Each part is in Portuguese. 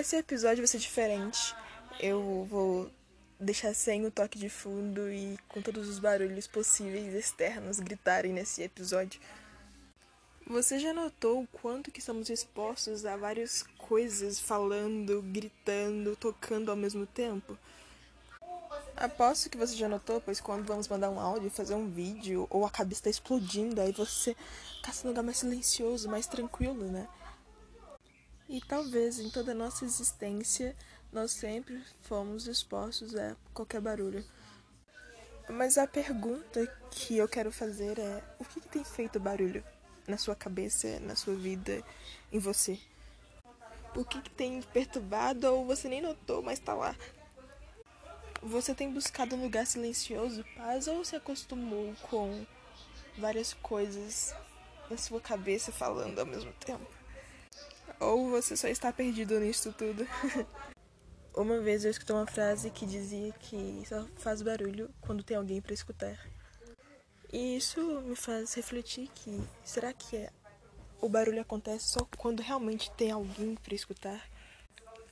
Esse episódio vai ser diferente. Eu vou deixar sem o toque de fundo e com todos os barulhos possíveis externos gritarem nesse episódio. Você já notou o quanto que estamos expostos a várias coisas falando, gritando, tocando ao mesmo tempo? Aposto que você já notou, pois quando vamos mandar um áudio, fazer um vídeo, ou a cabeça está explodindo, aí você caça um lugar mais silencioso, mais tranquilo, né? E talvez em toda a nossa existência nós sempre fomos expostos a qualquer barulho. Mas a pergunta que eu quero fazer é: o que, que tem feito barulho na sua cabeça, na sua vida, em você? O que, que tem perturbado ou você nem notou, mas tá lá? Você tem buscado um lugar silencioso, paz, ou se acostumou com várias coisas na sua cabeça falando ao mesmo tempo? Ou você só está perdido nisso tudo. uma vez eu escutei uma frase que dizia que só faz barulho quando tem alguém para escutar. E isso me faz refletir que será que é, o barulho acontece só quando realmente tem alguém para escutar?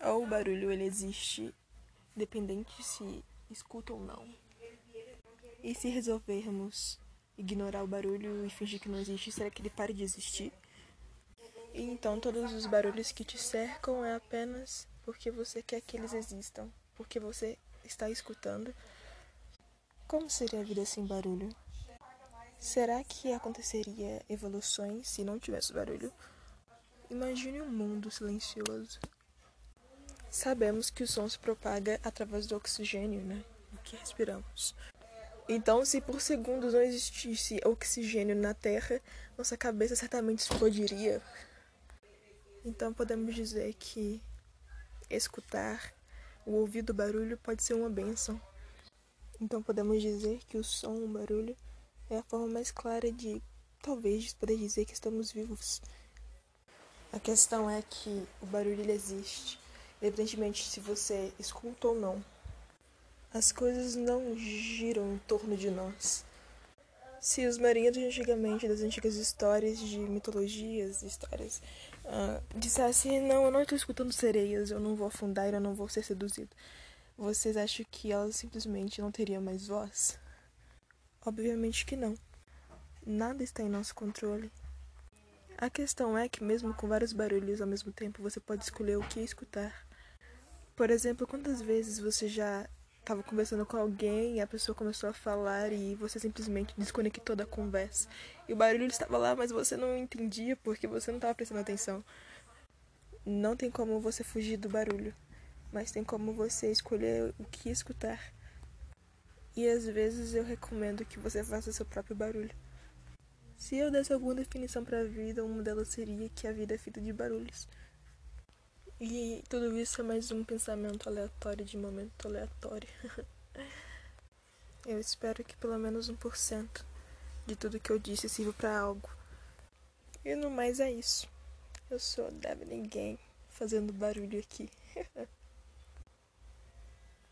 Ou o barulho ele existe dependente se escuta ou não? E se resolvermos ignorar o barulho e fingir que não existe, será que ele para de existir? E então todos os barulhos que te cercam é apenas porque você quer que eles existam, porque você está escutando. Como seria a vida sem barulho? Será que aconteceria evoluções se não tivesse barulho? Imagine um mundo silencioso. Sabemos que o som se propaga através do oxigênio, né? O que respiramos. Então, se por segundos não existisse oxigênio na Terra, nossa cabeça certamente explodiria. Então podemos dizer que escutar o ouvido barulho pode ser uma benção. Então podemos dizer que o som, o barulho, é a forma mais clara de talvez poder dizer que estamos vivos. A questão é que o barulho ele existe, independentemente se você escuta ou não. As coisas não giram em torno de nós. Se os marinheiros antigamente, das antigas histórias de mitologias, histórias uh, dissesse: Não, eu não estou escutando sereias, eu não vou afundar, eu não vou ser seduzido. Vocês acham que elas simplesmente não teriam mais voz? Obviamente que não. Nada está em nosso controle. A questão é que, mesmo com vários barulhos ao mesmo tempo, você pode escolher o que escutar. Por exemplo, quantas vezes você já estava conversando com alguém a pessoa começou a falar e você simplesmente desconectou da conversa. E o barulho estava lá, mas você não entendia porque você não estava prestando atenção. Não tem como você fugir do barulho, mas tem como você escolher o que escutar. E às vezes eu recomendo que você faça seu próprio barulho. Se eu desse alguma definição para a vida, uma delas seria que a vida é feita de barulhos. E tudo isso é mais um pensamento aleatório de momento aleatório. eu espero que pelo menos 1% de tudo que eu disse sirva para algo. E no mais é isso. Eu sou Devin Ninguém fazendo barulho aqui.